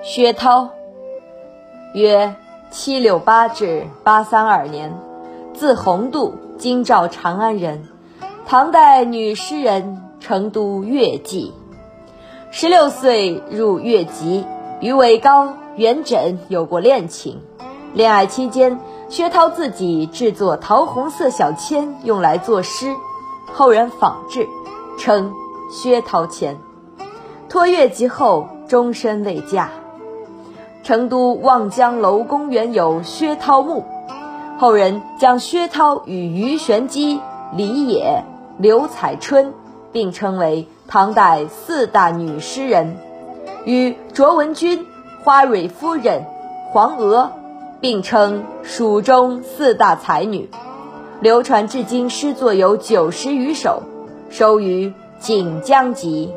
薛涛，约七六八至八三二年，字宏度，京兆长安人，唐代女诗人，成都乐伎。十六岁入乐籍，与韦高、元稹有过恋情。恋爱期间，薛涛自己制作桃红色小签，用来作诗，后人仿制，称薛涛签。托乐籍后，终身未嫁。成都望江楼公园有薛涛墓，后人将薛涛与鱼玄机、李野、刘彩春并称为唐代四大女诗人，与卓文君、花蕊夫人、黄娥并称蜀中四大才女，流传至今诗作有九十余首，收于《锦江集》。